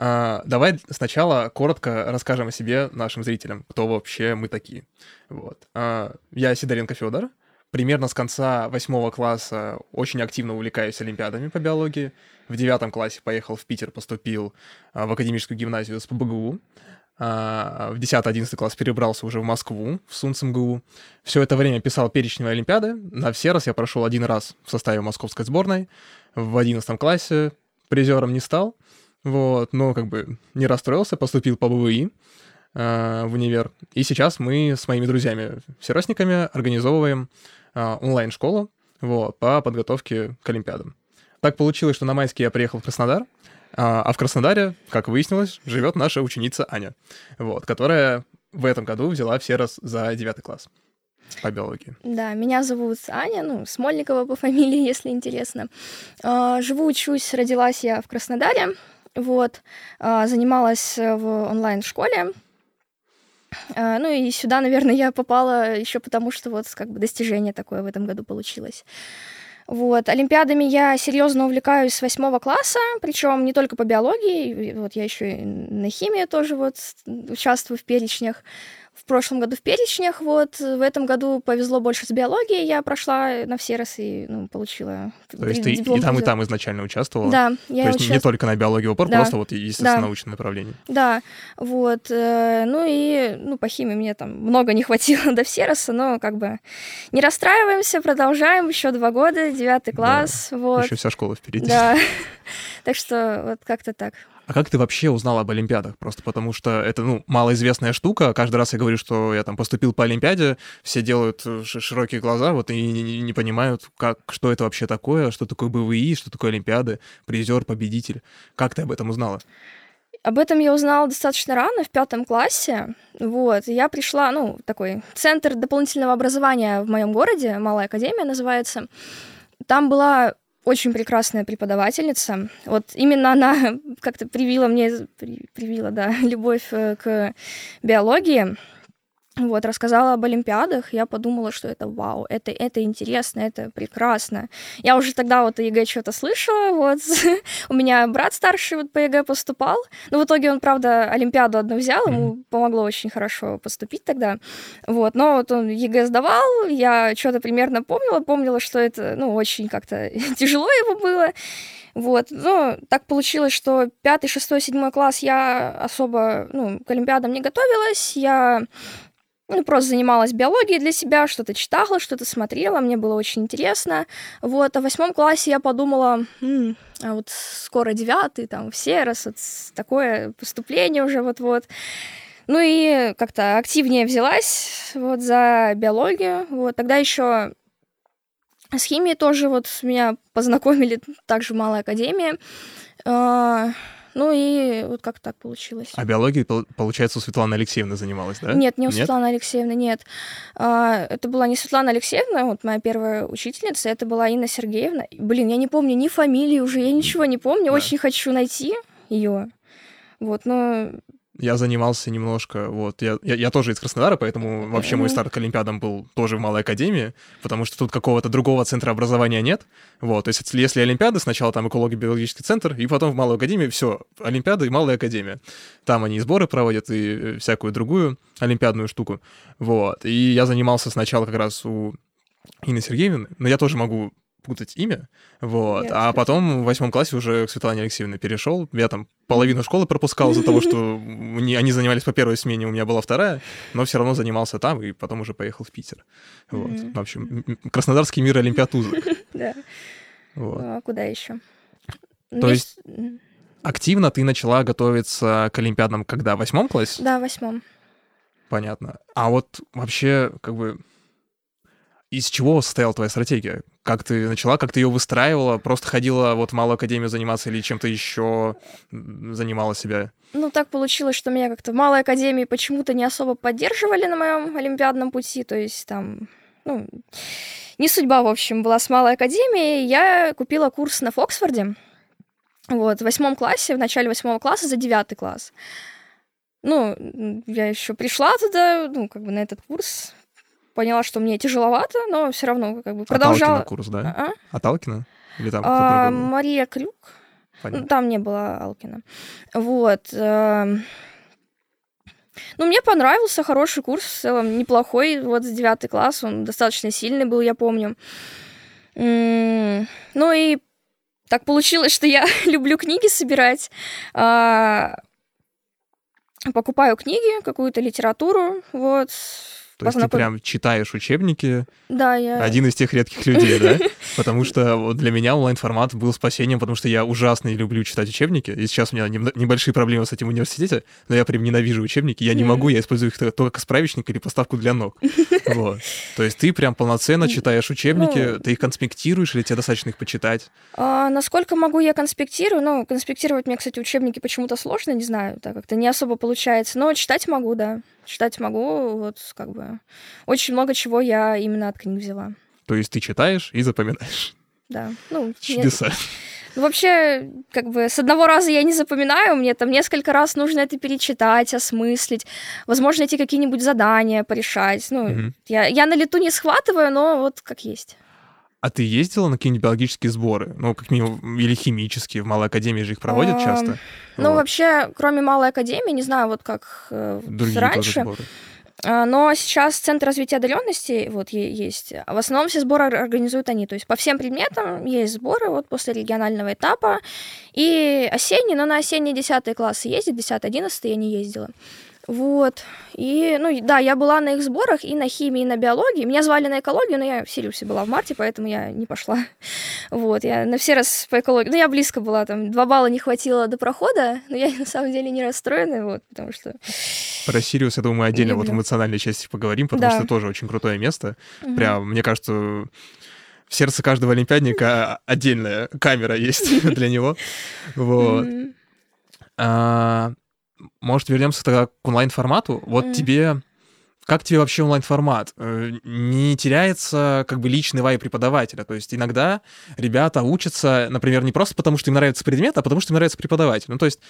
А, давай сначала коротко расскажем о себе нашим зрителям, кто вообще мы такие. Вот. А, я Сидоренко Федор. Примерно с конца восьмого класса очень активно увлекаюсь олимпиадами по биологии. В девятом классе поехал в Питер, поступил а, в академическую гимназию с ПБГУ. В 10-11 класс перебрался уже в Москву, в СУНЦ МГУ. Все это время писал перечневые олимпиады. На все раз я прошел один раз в составе московской сборной. В 11 классе призером не стал, вот, но как бы не расстроился, поступил по БВИ э, в универ. И сейчас мы с моими друзьями, сверстниками, организовываем э, онлайн-школу вот, по подготовке к Олимпиадам. Так получилось, что на майске я приехал в Краснодар, а в Краснодаре, как выяснилось, живет наша ученица Аня, вот, которая в этом году взяла все раз за девятый класс по биологии. Да, меня зовут Аня, ну, Смольникова по фамилии, если интересно. А, живу, учусь, родилась я в Краснодаре, вот, а, занималась в онлайн-школе, а, ну и сюда, наверное, я попала еще потому, что вот как бы достижение такое в этом году получилось. Вот. Олимпиадами я серьезно увлекаюсь с восьмого класса, причем не только по биологии, вот я еще и на химии тоже вот участвую в перечнях в прошлом году в перечнях, вот, в этом году повезло больше с биологией, я прошла на все раз и ну, получила То есть ты и там, и там изначально участвовала? Да, я То есть участ... не только на биологию упор, да. просто вот естественно-научное да. направление? Да, вот, э, ну и, ну, по химии мне там много не хватило до всероса, но как бы не расстраиваемся, продолжаем, еще два года, девятый класс, да. вот. Еще вся школа впереди. Да, так что вот как-то так. А как ты вообще узнал об Олимпиадах? Просто потому что это, ну, малоизвестная штука. Каждый раз я говорю, что я там поступил по Олимпиаде, все делают э, широкие глаза, вот и не, не понимают, как, что это вообще такое, что такое БВИ, что такое Олимпиады, призер, победитель. Как ты об этом узнала? Об этом я узнала достаточно рано, в пятом классе. Вот, я пришла, ну, такой центр дополнительного образования в моем городе, Малая Академия называется. Там была очень прекрасная преподавательница. Вот именно она как-то привила мне, привила, да, любовь э, к биологии. Вот, рассказала об Олимпиадах, я подумала, что это вау, это, это интересно, это прекрасно. Я уже тогда вот о ЕГЭ что-то слышала, вот. У меня брат старший вот по ЕГЭ поступал, но в итоге он, правда, Олимпиаду одну взял, ему помогло очень хорошо поступить тогда, вот. Но вот он ЕГЭ сдавал, я что-то примерно помнила, помнила, что это, ну, очень как-то тяжело ему было, вот, ну, так получилось, что пятый, шестой, седьмой класс я особо, ну, к Олимпиадам не готовилась, я ну, просто занималась биологией для себя, что-то читала, что-то смотрела, мне было очень интересно. Вот, а в восьмом классе я подумала, м-м, а вот скоро девятый, там, все раз, вот такое поступление уже вот-вот. Ну и как-то активнее взялась вот за биологию. Вот тогда еще с химией тоже вот меня познакомили также в Малой Академии. Ну и вот как так получилось. А биологией, получается, у Светланы Алексеевны занималась, да? Нет, не у нет? Светланы Алексеевны, нет. А, это была не Светлана Алексеевна, вот моя первая учительница, это была Инна Сергеевна. Блин, я не помню ни фамилии уже, я ничего не помню, да. очень хочу найти ее. Вот, но я занимался немножко, вот, я, я, я тоже из Краснодара, поэтому вообще мой старт к Олимпиадам был тоже в Малой Академии, потому что тут какого-то другого центра образования нет, вот, то есть если Олимпиады, сначала там эколого-биологический центр, и потом в Малую Академию, все, Олимпиады и Малая Академия. Там они сборы проводят и э, всякую другую олимпиадную штуку, вот, и я занимался сначала как раз у Инны Сергеевны, но я тоже могу путать имя, вот. Нет, а потом в восьмом классе уже к Светлане Алексеевне перешел. Я там половину школы пропускал из-за того, что они занимались по первой смене, у меня была вторая, но все равно занимался там, и потом уже поехал в Питер. Вот. В общем, Краснодарский мир Олимпиад Да. А куда еще? То есть активно ты начала готовиться к Олимпиадам когда? В восьмом классе? Да, в восьмом. Понятно. А вот вообще, как бы, из чего состояла твоя стратегия? Как ты начала, как ты ее выстраивала? Просто ходила вот малую академию заниматься или чем-то еще занимала себя? Ну, так получилось, что меня как-то в малой академии почему-то не особо поддерживали на моем олимпиадном пути. То есть там, ну, не судьба, в общем, была с малой академией. Я купила курс на Фоксфорде. Вот, в восьмом классе, в начале восьмого класса за девятый класс. Ну, я еще пришла туда, ну, как бы на этот курс, поняла, что мне тяжеловато, но все равно как бы продолжала. Аталкина курс, да? А? Аталкина? Или там а, Мария Крюк. Ну, там не было Алкина. Вот. Эм, ну, мне понравился хороший курс, в целом неплохой. Вот с девятый класс он достаточно сильный был, я помню. Ну и так получилось, что я люблю книги собирать. А, покупаю книги, какую-то литературу, вот, то есть ты прям читаешь учебники? Да, я... Один из тех редких людей, да? Потому что вот для меня онлайн-формат был спасением, потому что я ужасно люблю читать учебники. И сейчас у меня небольшие проблемы с этим в университете, но я прям ненавижу учебники. Я не могу, я использую их только как справочник или поставку для ног. Вот. То есть ты прям полноценно читаешь учебники, ну, ты их конспектируешь или тебе достаточно их почитать? А, насколько могу, я конспектирую. Ну, конспектировать мне, кстати, учебники почему-то сложно, не знаю, так как-то не особо получается. Но читать могу, да читать могу, вот как бы очень много чего я именно от книг взяла. То есть ты читаешь и запоминаешь? Да. Ну, Чудеса. Нет. Ну, вообще, как бы с одного раза я не запоминаю, мне там несколько раз нужно это перечитать, осмыслить, возможно, эти какие-нибудь задания порешать. Ну, угу. я, я на лету не схватываю, но вот как есть. А ты ездила на какие-нибудь биологические сборы? Ну, как минимум, или химические? В Малой Академии же их проводят а, часто. Ну, вот. вообще, кроме Малой Академии, не знаю, вот как э, Другие раньше. А, но сейчас Центр развития одаренности вот есть. В основном все сборы организуют они. То есть по всем предметам есть сборы вот после регионального этапа. И осенний, но на осенние 10 классы ездит, 10-11 я не ездила. Вот. И, ну, да, я была на их сборах и на химии, и на биологии. Меня звали на экологию, но я в Сириусе была в марте, поэтому я не пошла. Вот, я на все раз по экологии... Ну, я близко была, там, два балла не хватило до прохода, но я на самом деле не расстроена, вот, потому что... Про Сириус, я думаю, мы отдельно Люблю. вот в эмоциональной части поговорим, потому да. что тоже очень крутое место. Угу. Прям, мне кажется, в сердце каждого олимпиадника отдельная камера есть для него. Вот. Может, вернемся тогда к онлайн-формату? Вот mm. тебе... Как тебе вообще онлайн-формат? Э, не теряется как бы личный вай преподавателя? То есть иногда ребята учатся, например, не просто потому, что им нравится предмет, а потому, что им нравится преподаватель. Ну, то есть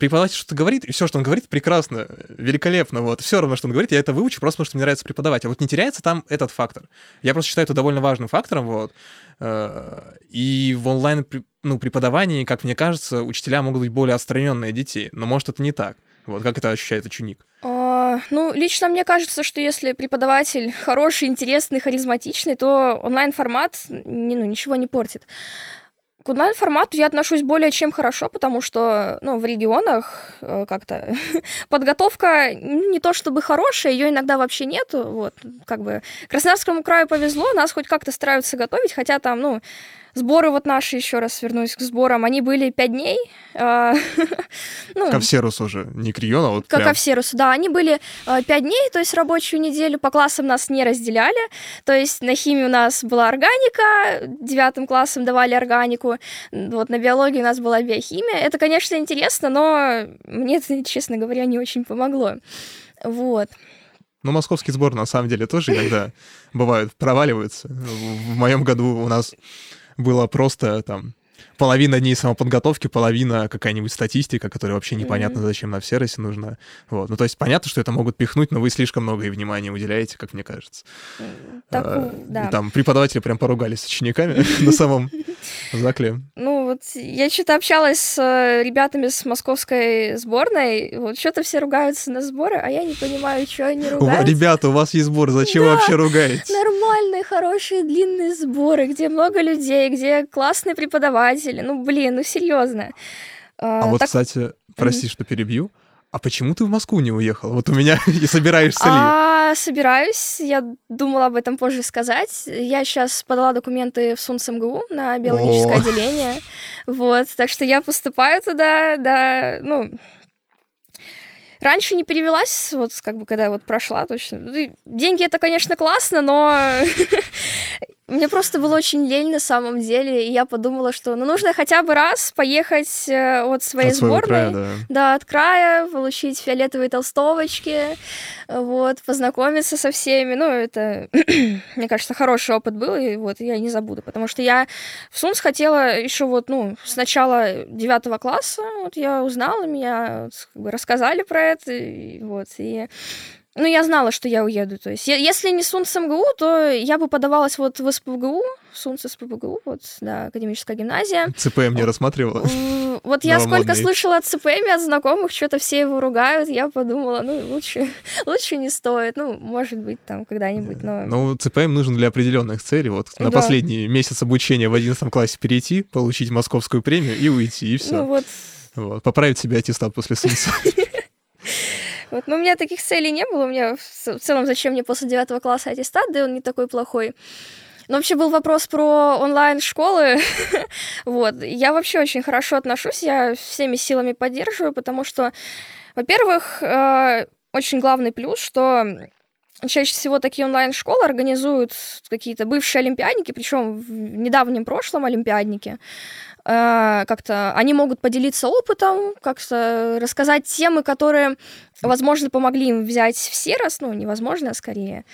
преподаватель что-то говорит, и все, что он говорит, прекрасно, великолепно, вот. Все равно, что он говорит, я это выучу, просто потому что мне нравится преподавать. А вот не теряется там этот фактор. Я просто считаю это довольно важным фактором, вот. Э, и в онлайн ну, преподавании, как мне кажется, учителя могут быть более отстраненные детей, но может это не так. Вот как это ощущает ученик? А, ну, лично мне кажется, что если преподаватель хороший, интересный, харизматичный, то онлайн-формат ну, ничего не портит. К онлайн-формату я отношусь более чем хорошо, потому что ну, в регионах э, как-то подготовка не то чтобы хорошая, ее иногда вообще нету. Вот, как бы Краснодарскому краю повезло, нас хоть как-то стараются готовить, хотя там, ну, Сборы вот наши, еще раз вернусь к сборам, они были пять дней. А, ну, ко всерусу уже, не к региону, а вот Как ко всерусу, да. Они были а, пять дней, то есть рабочую неделю. По классам нас не разделяли. То есть на химии у нас была органика, девятым классом давали органику. Вот на биологии у нас была биохимия. Это, конечно, интересно, но мне это, честно говоря, не очень помогло. Вот. Ну, московский сбор, на самом деле, тоже иногда бывают, проваливаются. В моем году у нас было просто там половина дней самоподготовки, половина какая-нибудь статистика, которая вообще непонятно, зачем на всеросе нужна. Вот. Ну, то есть понятно, что это могут пихнуть, но вы слишком много и внимания уделяете, как мне кажется. Так, а, да. И там преподаватели прям поругались с учениками на самом закле. Ну, вот я что-то общалась с э, ребятами с московской сборной, вот что-то все ругаются на сборы, а я не понимаю, что они ругаются. Ребята, у вас есть сбор, зачем вы вообще ругаетесь? Нормальные, хорошие, длинные сборы, где много людей, где классные преподаватели. Ну, блин, ну серьезно. А, а вот, кстати, прости, что перебью. А почему ты в Москву не уехал? Вот у меня и собираешься ли? А, собираюсь. Я думала об этом позже сказать. Я сейчас подала документы в СУНС МГУ на биологическое О. отделение. Вот, так что я поступаю туда, да, ну, раньше не перевелась, вот как бы когда вот прошла точно. Ну, деньги это, конечно, классно, но Мне просто было очень лень на самом деле, и я подумала, что ну, нужно хотя бы раз поехать э, от своей от сборной, края, да. да, от края, получить фиолетовые толстовочки, вот, познакомиться со всеми. Ну, это, мне кажется, хороший опыт был, и вот я не забуду, потому что я в СУНС хотела еще вот, ну, с начала девятого класса, вот я узнала, меня как бы рассказали про это, и, вот, и ну, я знала, что я уеду. То есть, если не СУН с МГУ, то я бы подавалась вот в СПБГУ, СУН с СПБГУ, вот, да, академическая гимназия. ЦПМ не рассматривала? Вот я сколько слышала от ЦПМ, от знакомых, что-то все его ругают, я подумала, ну, лучше, лучше не стоит. Ну, может быть, там когда-нибудь, но... Ну, ЦПМ нужен для определенных целей. Вот на да. последний месяц обучения в 11 классе перейти, получить московскую премию и уйти, и все. Ну, вот. вот. Поправить себе аттестат после СУНСа. Вот. Но у меня таких целей не было. У меня в целом, зачем мне после девятого класса аттестат, да он не такой плохой. Но вообще был вопрос про онлайн-школы. вот. Я вообще очень хорошо отношусь, я всеми силами поддерживаю, потому что, во-первых, э, очень главный плюс, что чаще всего такие онлайн-школы организуют какие-то бывшие олимпиадники, причем в недавнем прошлом олимпиадники. Э, как-то они могут поделиться опытом, как-то рассказать темы, которые, возможно, помогли им взять все раз, ну, невозможно, а скорее,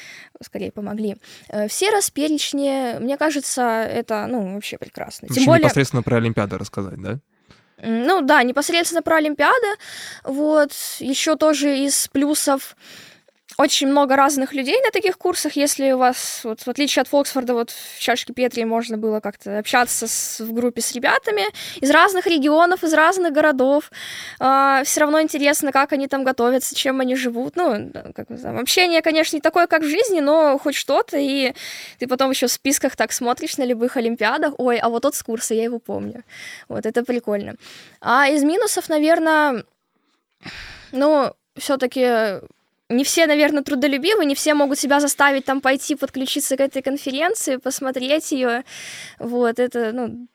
скорее помогли. Э, все раз перечни, мне кажется, это, ну, вообще прекрасно. Тем более... непосредственно про Олимпиады рассказать, да? Ну да, непосредственно про Олимпиады. Вот, еще тоже из плюсов очень много разных людей на таких курсах. Если у вас, вот, в отличие от Фоксфорда, вот в чашке Петри можно было как-то общаться с, в группе с ребятами из разных регионов, из разных городов. Э, все равно интересно, как они там готовятся, чем они живут. Ну, как бы, там, общение, конечно, не такое, как в жизни, но хоть что-то. И ты потом еще в списках так смотришь на любых олимпиадах. Ой, а вот тот с курса, я его помню. Вот это прикольно. А из минусов, наверное, ну, все-таки не все, наверное, трудолюбивы, не все могут себя заставить там пойти подключиться к этой конференции, посмотреть ее. Вот, это, ну,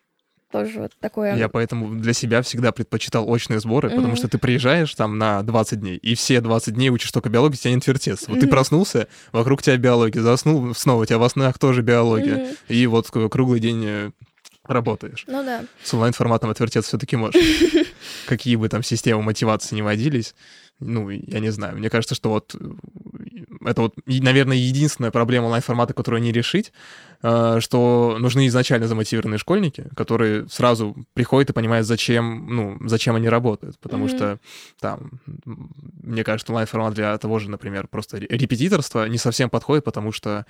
тоже вот такое. Я поэтому для себя всегда предпочитал очные сборы, mm-hmm. потому что ты приезжаешь там на 20 дней, и все 20 дней учишь только биологию, тебя не отвертеться. Вот mm-hmm. ты проснулся, вокруг тебя биология, заснул, снова у тебя во снах тоже биология. Mm-hmm. И вот круглый день э, работаешь. Ну да. С онлайн-форматом отвертеться все-таки можешь. Какие бы там системы мотивации не водились, ну, я не знаю. Мне кажется, что вот э, это вот, наверное, единственная проблема онлайн-формата, которую не решить, э, что нужны изначально замотивированные школьники, которые сразу приходят и понимают, зачем, ну, зачем они работают. Потому mm-hmm. что там, мне кажется, онлайн-формат для того же, например, просто репетиторства не совсем подходит, потому что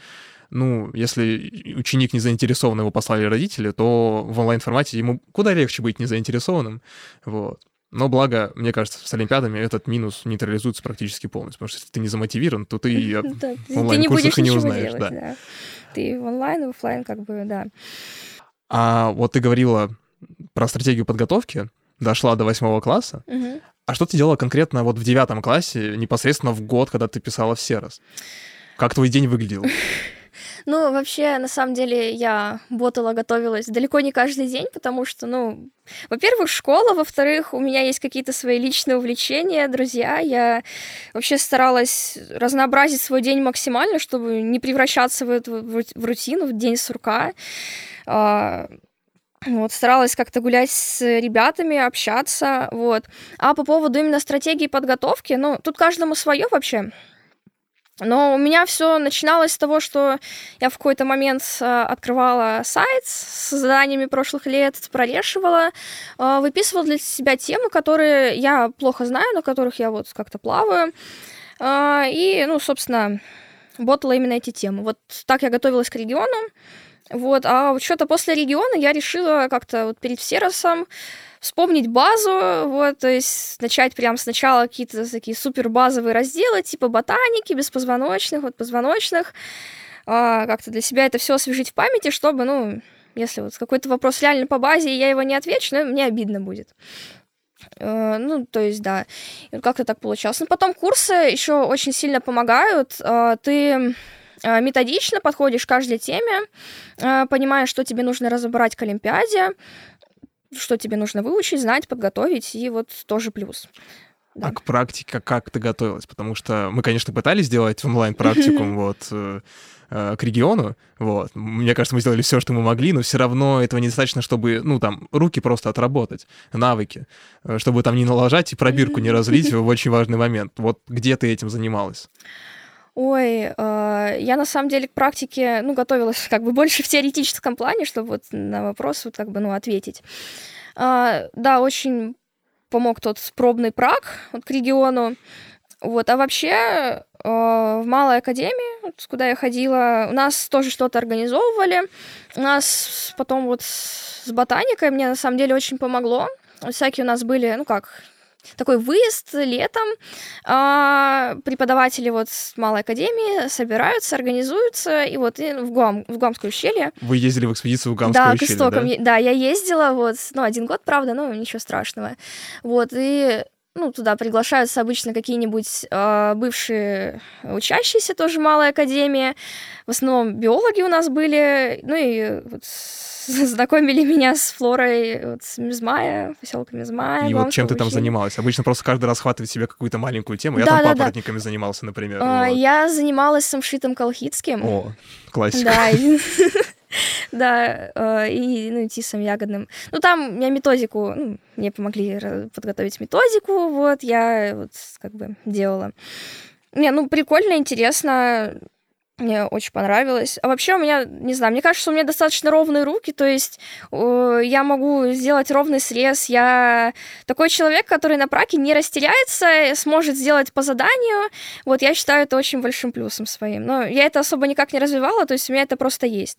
ну, если ученик не заинтересован, его послали родители, то в онлайн-формате ему куда легче быть незаинтересованным, вот. Но благо, мне кажется, с Олимпиадами этот минус нейтрализуется практически полностью, потому что если ты не замотивирован, то ты онлайн-курсах и не узнаешь. Да. Ты в онлайн, в офлайн как бы, да. А вот ты говорила про стратегию подготовки, дошла до восьмого класса. А что ты делала конкретно вот в девятом классе, непосредственно в год, когда ты писала в Серос? Как твой день выглядел? Ну, вообще, на самом деле, я ботала, готовилась далеко не каждый день, потому что, ну, во-первых, школа, во-вторых, у меня есть какие-то свои личные увлечения, друзья. Я вообще старалась разнообразить свой день максимально, чтобы не превращаться в, эту, в рутину, в день сурка. А, вот, старалась как-то гулять с ребятами, общаться, вот. А по поводу именно стратегии подготовки, ну, тут каждому свое вообще. Но у меня все начиналось с того, что я в какой-то момент э, открывала сайт с заданиями прошлых лет, прорешивала, э, выписывала для себя темы, которые я плохо знаю, на которых я вот как-то плаваю. Э, и, ну, собственно, ботала именно эти темы. Вот так я готовилась к региону. Вот, а вот что-то после региона я решила как-то вот перед Всеросом вспомнить базу, вот, то есть начать прямо сначала какие-то такие супер базовые разделы, типа ботаники, беспозвоночных, вот позвоночных, а, как-то для себя это все освежить в памяти, чтобы, ну, если вот какой-то вопрос реально по базе, и я его не отвечу, ну, мне обидно будет. Uh, ну, то есть, да, как-то так получалось. Но потом курсы еще очень сильно помогают. Uh, ты методично подходишь к каждой теме, понимаешь, что тебе нужно разобрать к Олимпиаде, что тебе нужно выучить, знать, подготовить, и вот тоже плюс. Да. А к практике как ты готовилась? Потому что мы, конечно, пытались сделать онлайн-практикум вот э, э, к региону, вот. Мне кажется, мы сделали все, что мы могли, но все равно этого недостаточно, чтобы, ну, там, руки просто отработать, навыки, э, чтобы там не налажать и пробирку не разлить в очень важный момент. Вот где ты этим занималась? Ой, э, я на самом деле к практике, ну, готовилась как бы больше в теоретическом плане, чтобы вот на вопрос вот как бы, ну, ответить. Э, да, очень помог тот пробный прак вот, к региону. Вот, а вообще, в малой академии, вот, куда я ходила, у нас тоже что-то организовывали. У нас потом вот с ботаникой мне на самом деле очень помогло. Всякие у нас были, ну как, такой выезд летом. А, преподаватели вот с малой академии собираются, организуются, и вот и в, Гуам, в Гуамское ущелье. Вы ездили в экспедицию в Гуамское да, ущелье, к истокам. да? Да, я ездила вот, ну, один год, правда, но ничего страшного. Вот, и ну, туда приглашаются обычно какие-нибудь э, бывшие учащиеся, тоже малой академии. В основном биологи у нас были, ну и вот знакомили меня с флорой вот, с Мизмая, поселка Мизмая. И вот чем ты там занималась? Обычно просто каждый раз хватывает себе какую-то маленькую тему. Я Да, там да, да. папоротниками занимался, например. А, вот. Я занималась самшитом колхидским. О, классика. Да, и- да, э, и ну, тисом ягодным. Ну, там я методику, ну, мне помогли подготовить методику, вот, я вот как бы делала. Не, ну, прикольно, интересно, мне очень понравилось. А вообще у меня, не знаю, мне кажется, у меня достаточно ровные руки, то есть э, я могу сделать ровный срез. Я такой человек, который на праке не растеряется, сможет сделать по заданию. Вот я считаю это очень большим плюсом своим. Но я это особо никак не развивала, то есть у меня это просто есть.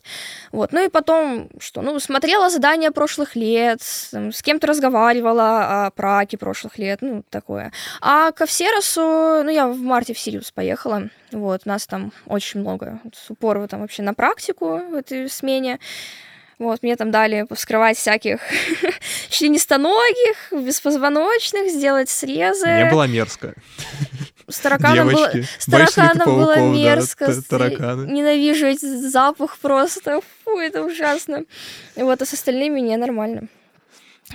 Вот. Ну и потом, что, ну, смотрела задания прошлых лет, там, с кем-то разговаривала о праке прошлых лет, ну, такое. А ко Всеросу, ну, я в марте в Сириус поехала, вот, нас там очень много вот, с упору там вообще на практику в этой смене. Вот, мне там дали вскрывать всяких членистоногих, беспозвоночных, сделать срезы. Мне было мерзко. С тараканом было, с тараканом было да, мерзко. с- тараканы. Ненавижу этот запах просто. Фу, это ужасно. Вот, а с остальными не нормально.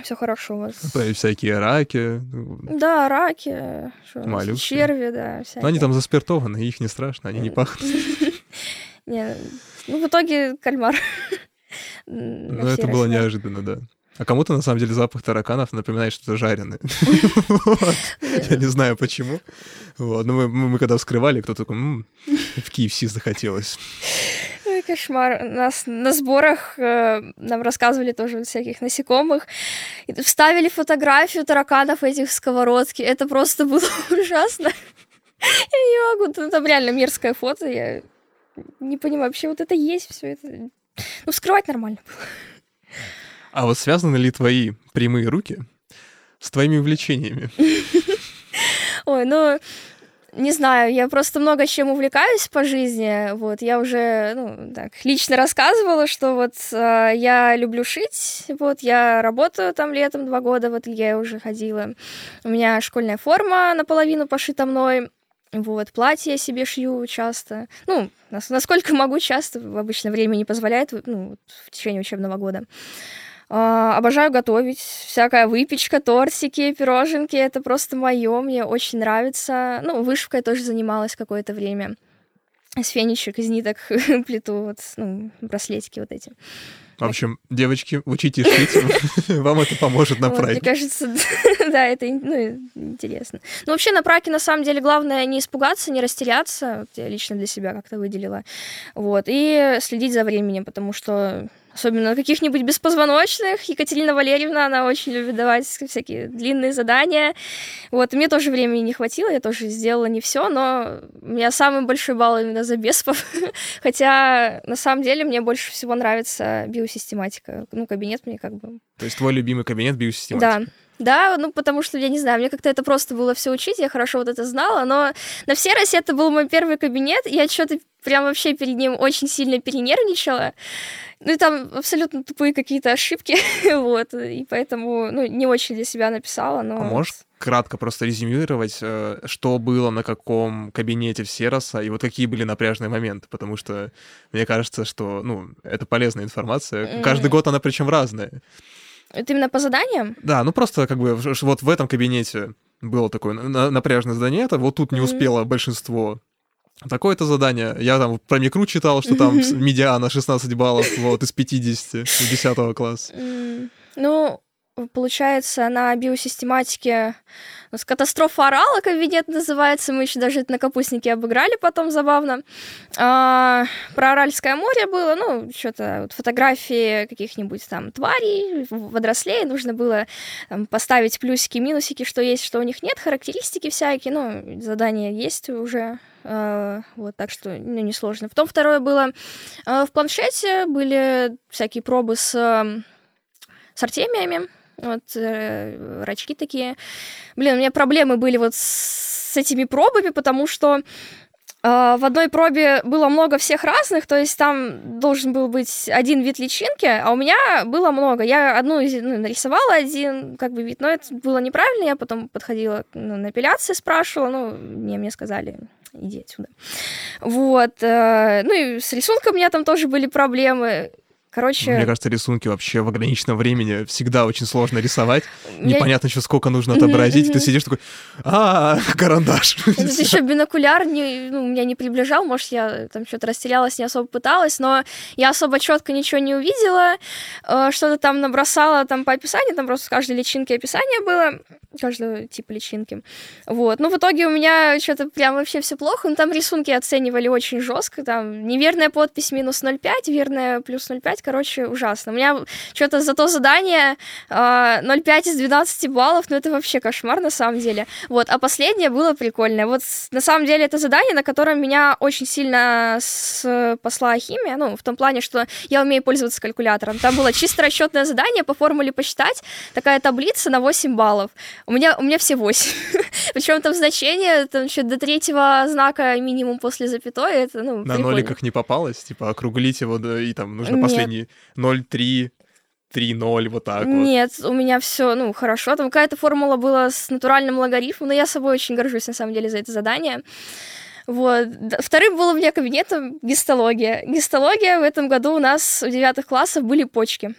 Все хорошо у вас. То есть всякие раки. ну, Да, раки, Моллюски. черви, да, всякие. Но они там заспиртованы, их не страшно, они не пахнут. Не, ну, в итоге кальмар. Ну, это было неожиданно, да. А кому-то, на самом деле, запах тараканов напоминает что-то жареное. Я не знаю, почему. Но мы, мы- когда вскрывали, кто такой, «М, в KFC захотелось. Ой, кошмар. Нас на сборах э, нам рассказывали тоже всяких насекомых. Вставили фотографию тараканов этих в сковородке. Это просто было ужасно. Я не могу. Ну, Там реально мерзкое фото. Я не понимаю, вообще вот это есть все это. Ну, скрывать нормально. А вот связаны ли твои прямые руки с твоими увлечениями? Ой, ну, не знаю, я просто много чем увлекаюсь по жизни. Вот, я уже, ну, так, лично рассказывала, что вот э, я люблю шить. Вот, я работаю там летом два года в ателье уже ходила. У меня школьная форма наполовину пошита мной. Вот, платье я себе шью часто. Ну, нас- насколько могу часто, в обычное время не позволяет, ну, в течение учебного года. А, обожаю готовить. Всякая выпечка, тортики, пироженки. Это просто мое. Мне очень нравится. Ну, вышивкой тоже занималась какое-то время. С фенечек, из ниток плиту, вот, ну, браслетики вот эти. В общем, девочки, учитесь шить, вам это поможет на Вот, мне праке. кажется, да, это ну, интересно. Но вообще на праке, на самом деле, главное не испугаться, не растеряться. Я лично для себя как-то выделила. Вот. И следить за временем, потому что особенно каких-нибудь беспозвоночных. Екатерина Валерьевна, она очень любит давать всякие длинные задания. Вот, мне тоже времени не хватило, я тоже сделала не все, но у меня самый большой балл именно за беспов. Хотя, на самом деле, мне больше всего нравится биосистематика. Ну, кабинет мне как бы То есть твой любимый кабинет биосистематики. да. Да, ну потому что, я не знаю, мне как-то это просто было все учить, я хорошо вот это знала, но на все России это был мой первый кабинет, и я что-то прям вообще перед ним очень сильно перенервничала. Ну и там абсолютно тупые какие-то ошибки, вот, и поэтому, ну, не очень для себя написала, но... А можешь кратко просто резюмировать, э, что было на каком кабинете в Сероса и вот какие были напряжные моменты, потому что мне кажется, что, ну, это полезная информация. Каждый год она причем разная. Это именно по заданиям? Да, ну просто как бы вот в этом кабинете было такое на- напряжное задание, это вот тут не успело большинство. Такое-то задание. Я там про микру читал, что там медиана 16 баллов вот, из 50 у 10 класса. Ну, получается, на биосистематике у нас катастрофа орала кабинет называется. Мы еще даже это на капустнике обыграли потом забавно. А, про Аральское море было, ну, что-то вот фотографии каких-нибудь там тварей, водорослей. Нужно было там, поставить плюсики, минусики, что есть, что у них нет, характеристики всякие. Ну, задания есть уже вот, так что, ну, несложно. Потом второе было э, в планшете были всякие пробы с, с артемиями, вот, э, рачки такие. Блин, у меня проблемы были вот с этими пробами, потому что а, в одной пробе было много всех разных, то есть там должен был быть один вид личинки, а у меня было много. Я одну ну, нарисовала один как бы вид, но это было неправильно. Я потом подходила ну, на эпиляции, спрашивала, ну, мне, мне сказали, иди отсюда. Вот. Э, ну и с рисунком у меня там тоже были проблемы. Короче... Мне кажется, рисунки вообще в ограниченном времени всегда очень сложно рисовать. Я... Непонятно еще сколько нужно отобразить. Ты сидишь такой, а, карандаш. Здесь еще бинокуляр не, ну, меня не приближал, может, я там что-то растерялась, не особо пыталась, но я особо четко ничего не увидела. Э, что-то там набросала там по описанию, там просто с каждой личинки описание было, каждого типа личинки. Вот. Ну, в итоге у меня что-то прям вообще все плохо. Ну, там рисунки оценивали очень жестко. Там неверная подпись минус 0,5, верная плюс 0,5 писать, короче, ужасно. У меня что-то за то задание э, 0,5 из 12 баллов, ну это вообще кошмар на самом деле. Вот, а последнее было прикольное. Вот на самом деле это задание, на котором меня очень сильно спасла химия, ну, в том плане, что я умею пользоваться калькулятором. Там было чисто расчетное задание по формуле посчитать, такая таблица на 8 баллов. У меня, у меня все 8. Причем там значение, там еще до третьего знака минимум после запятой, это, ну, На прикольно. ноликах не попалось? Типа округлить его, да, и там нужно последний не 0,3, 3-0, вот так Нет, вот. у меня все, ну, хорошо. Там какая-то формула была с натуральным логарифмом, но я собой очень горжусь, на самом деле, за это задание. Вот. Вторым был у меня кабинетом гистология. Гистология в этом году у нас у девятых классов были почки.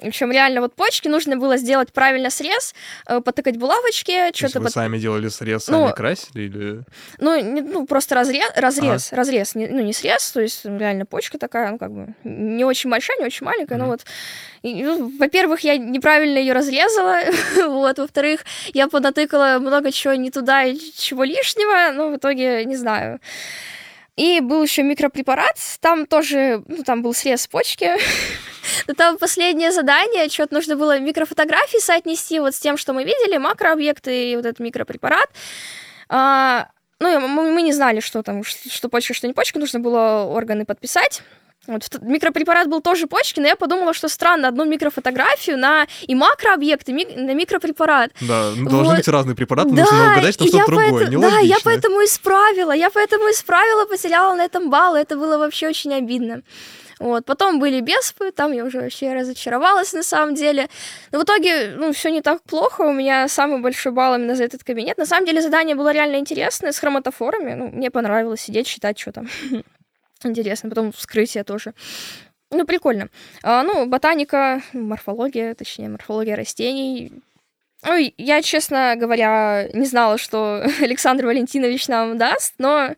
В общем, реально вот почки нужно было сделать правильно срез, э, потыкать булавочки, что-то... Вы под... сами делали срез, ну, сами красили или... Ну, не, ну просто разрез, разрез, ага. разрез, не, ну не срез, то есть реально почка такая, ну как бы не очень большая, не очень маленькая, mm-hmm. ну вот. И, ну, во-первых, я неправильно ее разрезала, вот, во-вторых, я понатыкала много чего не туда и чего лишнего, но в итоге не знаю. И был еще микропрепарат, там тоже, ну, там был срез почки. Но там последнее задание, что-то нужно было микрофотографии соотнести вот с тем, что мы видели, макрообъекты и вот этот микропрепарат. А, ну, мы, мы не знали, что там, что почка, что не почка, нужно было органы подписать. Вот, микропрепарат был тоже почки, но я подумала, что странно, одну микрофотографию на и макрообъекты, ми, на микропрепарат. Да, ну, должны вот. быть разные препараты, да, нужно угадать, что что-то другое, поэтому, Да, я поэтому исправила, я поэтому исправила, потеряла на этом балл, это было вообще очень обидно. Вот. Потом были беспы, там я уже вообще разочаровалась на самом деле. Но в итоге, ну, все не так плохо. У меня самый большой балл именно за этот кабинет. На самом деле задание было реально интересное, с хроматофорами. Ну, мне понравилось сидеть, читать, что там. Интересно. Потом вскрытие тоже. Ну, прикольно. А, ну, ботаника, морфология, точнее, морфология растений. Ой, я, честно говоря, не знала, что Александр Валентинович нам даст, но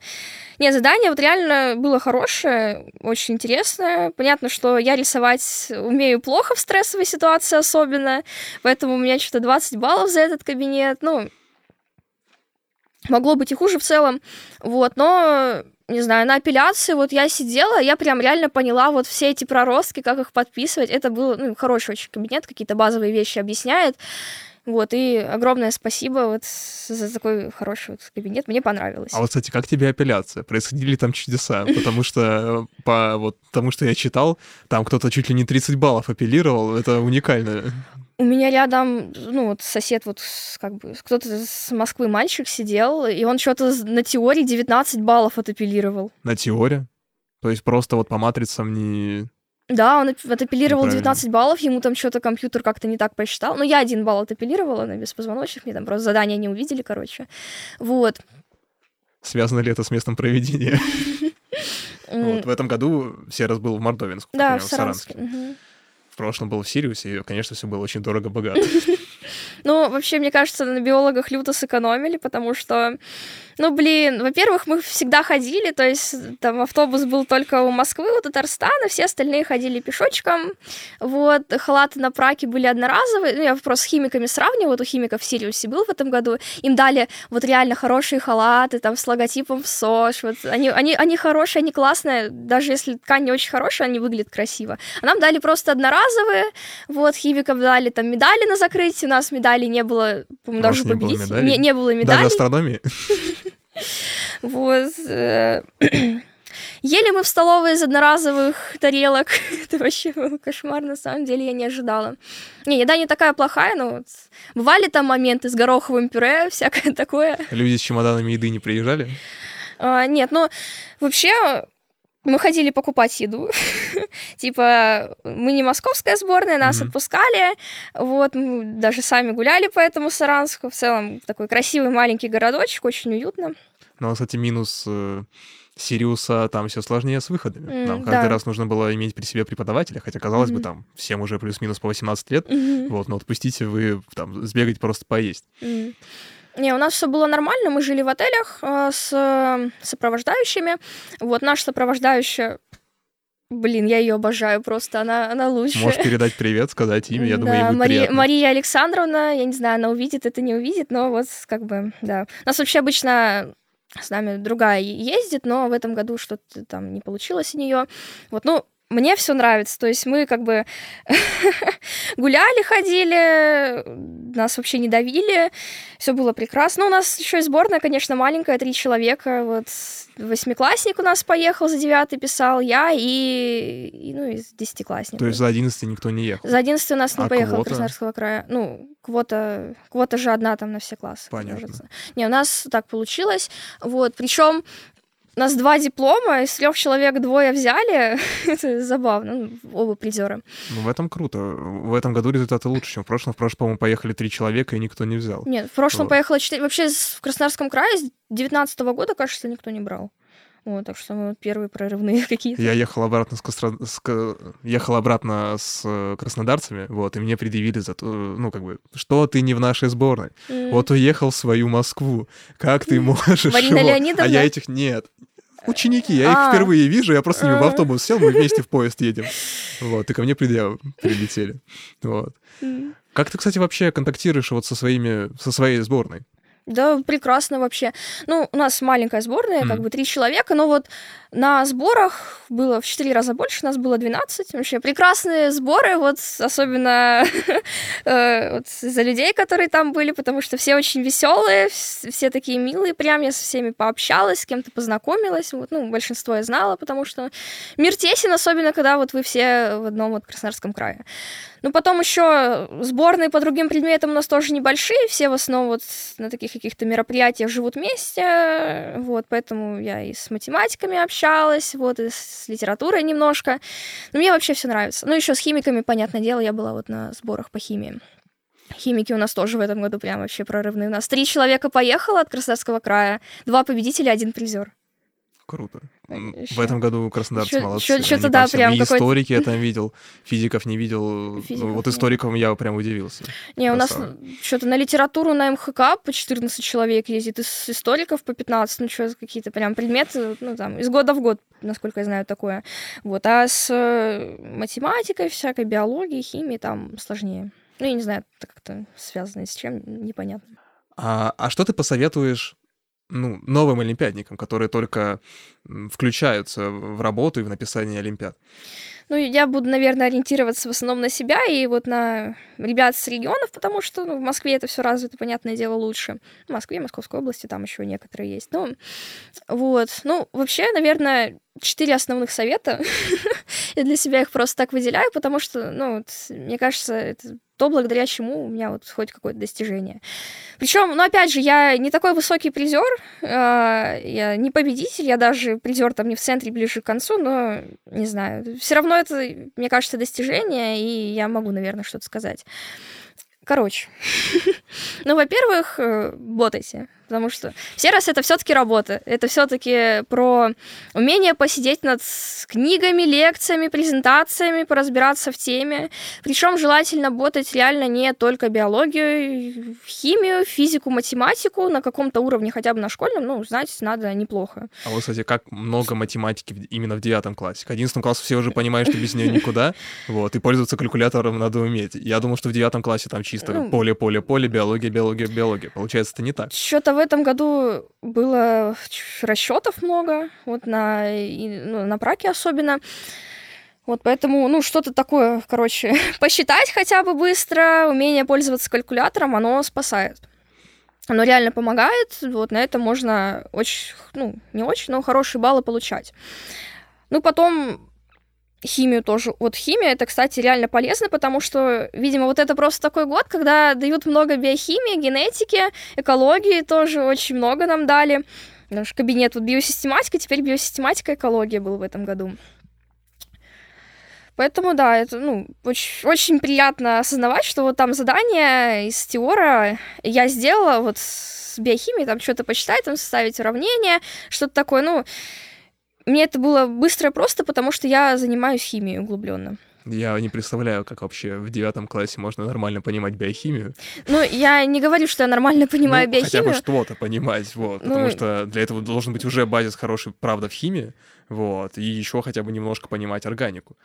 нет, задание вот реально было хорошее, очень интересное. Понятно, что я рисовать умею плохо в стрессовой ситуации особенно, поэтому у меня что-то 20 баллов за этот кабинет. Ну, могло быть и хуже в целом, вот, но не знаю, на апелляции вот я сидела, я прям реально поняла вот все эти проростки, как их подписывать. Это был ну, хороший очень кабинет, какие-то базовые вещи объясняет. Вот, и огромное спасибо вот за такой хороший вот кабинет, мне понравилось. А вот, кстати, как тебе апелляция? Происходили ли там чудеса? Потому что э, по вот тому, что я читал, там кто-то чуть ли не 30 баллов апеллировал, это уникально. У меня рядом, ну, вот сосед, вот как бы, кто-то с Москвы мальчик сидел, и он что-то на теории 19 баллов отапеллировал. На теории? То есть просто вот по матрицам не... Да, он отапеллировал 19 баллов, ему там что-то компьютер как-то не так посчитал. Ну, я один балл отапеллировала на беспозвоночных, мне там просто задания не увидели, короче. Вот. Связано ли это с местом проведения? Вот, в этом году Серас был в Мордовинск. Да, в Саранске в прошлом был в Сириусе, и, конечно, все было очень дорого-богато. Ну, вообще, мне кажется, на биологах люто сэкономили, потому что, ну, блин, во-первых, мы всегда ходили, то есть там автобус был только у Москвы, у Татарстана, все остальные ходили пешочком, вот, халаты на праке были одноразовые, ну, я просто с химиками сравниваю, вот у химиков в Сириусе был в этом году, им дали вот реально хорошие халаты, там, с логотипом СОЖ, вот, они, они, они хорошие, они классные, даже если ткань не очень хорошая, они выглядят красиво. А нам дали просто одноразовые, вот, химикам дали там медали на закрытие, у нас медалей не было, по-моему, даже победить. Не, не было медалей. Даже астрономии? Вот. э, Ели мы в столовой из одноразовых тарелок. Это вообще был кошмар, на самом деле, я не ожидала. Не, еда не такая плохая, но вот бывали там моменты с гороховым пюре, всякое такое. Люди с чемоданами еды не приезжали? А, нет, ну, вообще, мы ходили покупать еду. типа, мы не московская сборная, нас Мгм. отпускали. Вот, мы даже сами гуляли по этому Саранску. В целом, такой красивый маленький городочек, очень уютно. Но, кстати, минус э, Сириуса, там все сложнее с выходами. М, Нам каждый да. раз нужно было иметь при себе преподавателя, хотя, казалось бы, Мгм. там всем уже плюс-минус по 18 лет. Мгм. Вот, но отпустите вы там сбегать просто поесть. М. Не, у нас все было нормально, мы жили в отелях э, с э, сопровождающими. Вот наша сопровождающая, блин, я ее обожаю просто, она, она лучшая. Можешь передать привет, сказать имя, я думаю, ей Да, будет Мария, приятно. Мария Александровна, я не знаю, она увидит это, не увидит, но вот как бы, да. У нас вообще обычно с нами другая ездит, но в этом году что-то там не получилось у нее. Вот, ну, мне все нравится. То есть мы как бы гуляли, ходили, нас вообще не давили, все было прекрасно. Ну, у нас еще и сборная, конечно, маленькая, три человека. Вот восьмиклассник у нас поехал за девятый писал, я и, и, ну, из десятиклассников. То есть за 11 никто не ехал. За 11 у нас не А поехал квота? Краснодарского края. Ну, квота, квота же одна там на все классы. Понятно. кажется. Не, у нас так получилось. Вот, причем у нас два диплома, из трех человек двое взяли. Это забавно, ну, оба призера. Ну, в этом круто. В этом году результаты лучше, чем в прошлом. В прошлом, по-моему, поехали три человека, и никто не взял. Нет, в прошлом Вот. поехало четыре. Вообще в Краснодарском крае с 19 года, кажется, никто не брал. Вот, так что мы первые прорывные какие-то. Я ехал обратно с, Костро- с ехал обратно с э, краснодарцами, вот, и мне предъявили за то, ну, как бы, что ты не в нашей сборной? М. Вот уехал в свою Москву. Как ты можешь? Марина его? Леонидовна? А я этих нет. Ученики, я их А. впервые вижу, я просто ними в автобус сел, мы вместе в поезд едем. Вот, и ко мне предъявы прилетели. Вот. Как ты, кстати, вообще контактируешь вот со своими, со своей сборной? Да, прекрасно вообще. Ну, у нас маленькая сборная, как Мгм. бы три человека, но вот на сборах было в четыре раза больше, нас было 12. Вообще прекрасные сборы, вот особенно э, вот из-за людей, которые там были, потому что все очень веселые, все такие милые, прям я со всеми пообщалась, с кем-то познакомилась, вот, ну, большинство я знала, потому что мир тесен, особенно когда вот вы все в одном вот Краснодарском крае. Ну, потом еще сборные по другим предметам у нас тоже небольшие, все в основном вот на таких каких-то мероприятиях живут вместе, вот, поэтому я и с математиками общалась, вот, и с литературой немножко. Но мне вообще все нравится. Ну, еще с химиками, понятное дело, я была вот на сборах по химии. Химики у нас тоже в этом году прям вообще прорывные. У нас три человека поехало от Краснодарского края, два победителя, один призер. Круто. М, В этом году краснодарцы ещё- молодцы. ещё Они туда прям какой-то- историки я там видел, физиков не видел. Физиков вот нет. историкам я прям удивился. Не, у нас что-то на литературу на МХК по 14 человек ездит, из историков по 15, ну что, какие-то прям предметы, ну там, из года в год, насколько я знаю, такое. Вот, а с э, математикой, всякой биологией, химией там сложнее. Ну, я не знаю, это как-то связано с чем, непонятно. А, а что ты посоветуешь ну, новым олимпиадникам, которые только включаются в работу и в написание олимпиад? Ну, я буду, наверное, ориентироваться в основном на себя и вот на ребят с регионов, потому что ну, в Москве это все развито, понятное дело, лучше. В Москве, Московской области там еще некоторые есть. Ну, вот. Ну, вообще, наверное, четыре основных совета. Я для себя их просто так выделяю, потому что, ну, мне кажется, это то, благодаря чему у меня вот хоть какое-то достижение. Причем, ну, опять же, я не такой высокий призер, я не победитель, я даже призер там не в центре, ближе к концу, но не знаю. Все равно это, мне кажется, достижение, и я могу, наверное, что-то сказать. Короче, ну, во-первых, э, ботайте, потому что все раз это все-таки работа, это все-таки про умение посидеть над книгами, лекциями, презентациями, поразбираться в теме. Причем желательно ботать реально не только биологию, химию, физику, математику на каком-то уровне, хотя бы на школьном, ну, знать надо неплохо. А вот, кстати, как много математики именно в девятом классе. К одиннадцатому классу все уже понимают, что без нее никуда, вот, и пользоваться калькулятором надо уметь. Я думал, что в девятом классе там чисто Ну. поле, поле, поле, биология, биология, биология. Получается, это не так. Что-то в этом году было расчетов много, вот на, и, ну, на праке особенно. Вот поэтому, ну, что-то такое, короче, посчитать хотя бы быстро, умение пользоваться калькулятором, оно спасает. оно реально помогает, вот на это можно очень, ну, не очень, но хорошие баллы получать. Ну, потом химию тоже. Вот химия, это, кстати, реально полезно, потому что, видимо, вот это просто такой год, когда дают много биохимии, генетики, экологии тоже очень много нам дали. Наш кабинет вот биосистематика, теперь биосистематика, экология был в этом году. Поэтому, да, это, ну, очень, очень приятно осознавать, что вот там задание из теора я сделала вот с биохимией, там что-то почитать, там составить уравнение, что-то такое, ну, мне это было быстро и просто, потому что я занимаюсь химией углубленно. Я не представляю, как вообще в девятом классе можно нормально понимать биохимию. Ну, я не говорю, что я нормально понимаю ну, биохимию. Хотя бы что-то понимать, вот. Ну, потому что для этого должен быть уже базис хороший, правда, в химии, вот. И еще хотя бы немножко понимать органику.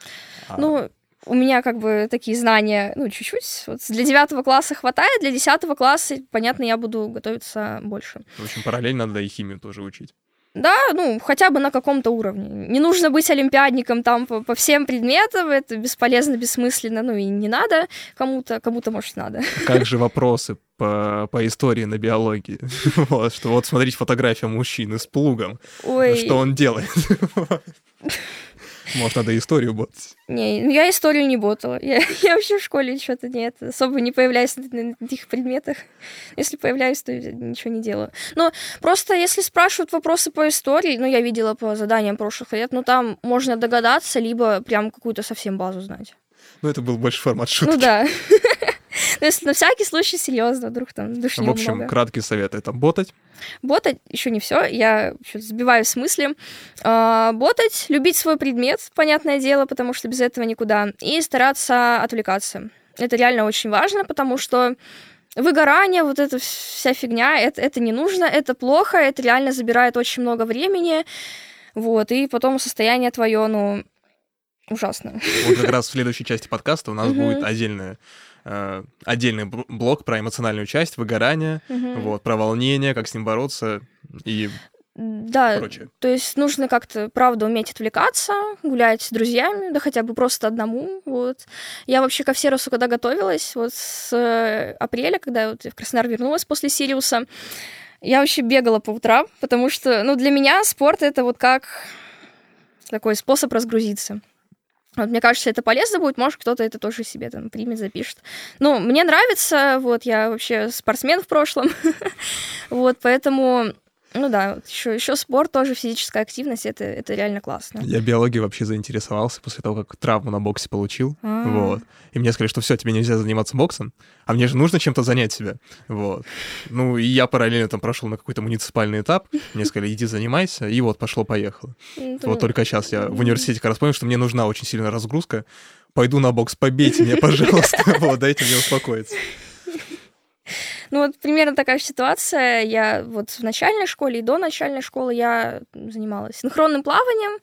А... Ну, у меня как бы такие знания, ну, чуть-чуть. Вот для девятого класса хватает, для десятого класса, понятно, я буду готовиться больше. В общем, параллельно надо и химию тоже учить. Да, ну, хотя бы на каком-то уровне. Не нужно быть олимпиадником там по, по всем предметам, это бесполезно, бессмысленно, ну и не надо кому-то, кому-то, может, надо. Как же вопросы по, по истории на биологии? вот, что вот смотрите фотография мужчины с плугом. Ой. Что он делает? Может, надо историю ботать? Не, ну, я историю не ботала. Я, я вообще в школе что-то нет, особо не появляюсь на, этих предметах. Если появляюсь, то ничего не делаю. Но просто если спрашивают вопросы по истории, ну, я видела по заданиям прошлых лет, ну, там можно догадаться, либо прям какую-то совсем базу знать. Ну, это был больше формат шутки. Ну, да. Если на всякий случай серьезно, вдруг там душнил В общем, много. краткий совет — это ботать. Ботать еще не все, я сбиваюсь с мысли. А, ботать, любить свой предмет, понятное дело, потому что без этого никуда, и стараться отвлекаться. Это реально очень важно, потому что выгорание, вот эта вся фигня, это, это не нужно, это плохо, это реально забирает очень много времени, вот, и потом состояние твое, ну, ужасно. Вот как раз в следующей части подкаста у нас будет отдельная э, отдельный блок про эмоциональную часть, выгорание, угу. вот, про волнение, как с ним бороться и да, прочее. то есть нужно как-то, правда, уметь отвлекаться, гулять с друзьями, да хотя бы просто одному, вот. Я вообще ко Всеросу, когда готовилась, вот с э, апреля, когда я вот в Краснодар вернулась после Сириуса, я вообще бегала по утрам, потому что, ну, для меня спорт — это вот как такой способ разгрузиться. Вот, мне кажется, это полезно будет, может, кто-то это тоже себе там примет, запишет. Ну, мне нравится, вот, я вообще спортсмен в прошлом, вот, поэтому ну да, вот еще, еще спорт, тоже физическая активность, это, это реально классно. Я биологией вообще заинтересовался после того, как травму на боксе получил. А-а-а. Вот. И мне сказали, что все, тебе нельзя заниматься боксом, а мне же нужно чем-то занять себя. Вот. Ну, и я параллельно там прошел на какой-то муниципальный этап. Мне сказали, иди занимайся, и вот пошло-поехало. Вот только сейчас я в университете как раз понял, что мне нужна очень сильная разгрузка. Пойду на бокс, побейте меня, пожалуйста. Вот, дайте мне успокоиться. Ну вот примерно такая ситуация. Я вот в начальной школе и до начальной школы я занималась синхронным плаванием.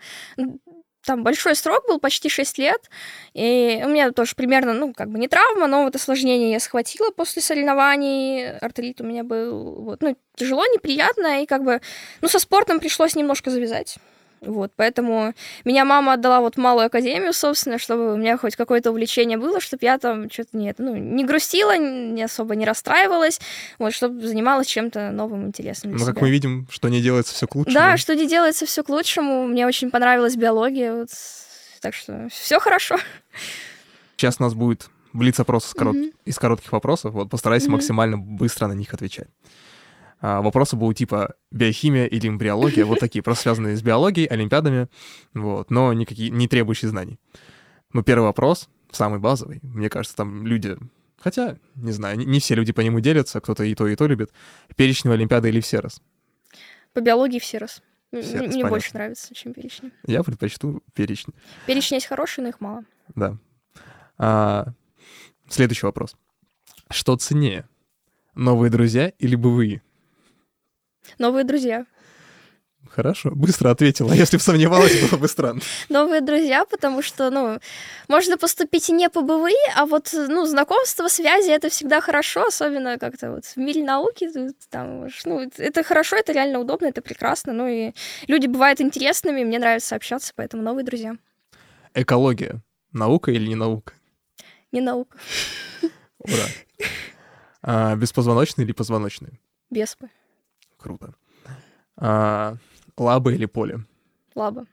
Там большой срок был, почти 6 лет. И у меня тоже примерно, ну, как бы не травма, но вот осложнение я схватила после соревнований. Артрит у меня был, вот, ну, тяжело, неприятно. И как бы, ну, со спортом пришлось немножко завязать. Вот, поэтому меня мама отдала вот малую академию, собственно, чтобы у меня хоть какое-то увлечение было, чтобы я там что-то нет, ну, не грустила, не особо не расстраивалась, вот, чтобы занималась чем-то новым, интересным. Ну, как мы видим, что не делается все к лучшему. Да, что не делается все к лучшему. Мне очень понравилась биология, вот, так что все хорошо. Сейчас у нас будет блиц-опрос из, корот... mm-hmm. из коротких вопросов. Вот постарайся mm-hmm. максимально быстро на них отвечать. А, вопросы будут типа биохимия или эмбриология, вот такие, просто связанные с биологией, олимпиадами, вот, но никакие, не требующие знаний. Ну, первый вопрос, самый базовый, мне кажется, там люди, хотя, не знаю, не, все люди по нему делятся, кто-то и то, и то любит. Перечневая олимпиада или все раз? По биологии все раз. Мне понятно. больше нравится, чем перечни. Я предпочту перечни. Перечни есть хорошие, но их мало. Да. А, следующий вопрос. Что ценнее? Новые друзья или бывые? Новые друзья. Хорошо, быстро ответила. Если бы сомневалась, было бы странно. Новые друзья, потому что, ну, можно поступить и не по БВИ, а вот, ну, знакомство, связи — это всегда хорошо, особенно как-то вот в мире науки, там, ну, это хорошо, это реально удобно, это прекрасно, ну, и люди бывают интересными, мне нравится общаться, поэтому новые друзья. Экология. Наука или не наука? Не наука. Ура. А, беспозвоночные или позвоночные? Беспы. Круто. А, лаба или поле? Лаба.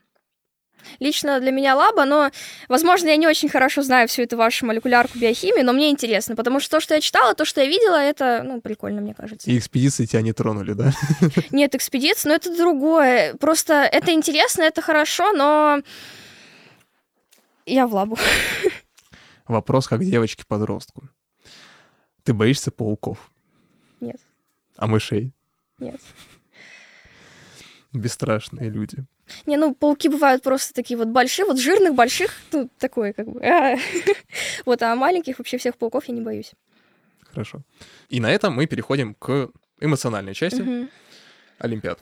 Лично для меня лаба, но, возможно, я не очень хорошо знаю всю эту вашу молекулярку биохимии, но мне интересно, потому что то, что я читала, то, что я видела, это, ну, прикольно, мне кажется. И экспедиции тебя не тронули, да? Нет, экспедиции, но это другое. Просто это интересно, это хорошо, но я в лабу. Вопрос как девочке-подростку. Ты боишься пауков? Нет. А мышей? Нет. Бесстрашные люди. Не, ну, пауки бывают просто такие вот большие, вот жирных, больших, ну, такое как бы. А. Вот, а маленьких вообще всех пауков я не боюсь. Хорошо. И на этом мы переходим к эмоциональной части Олимпиад.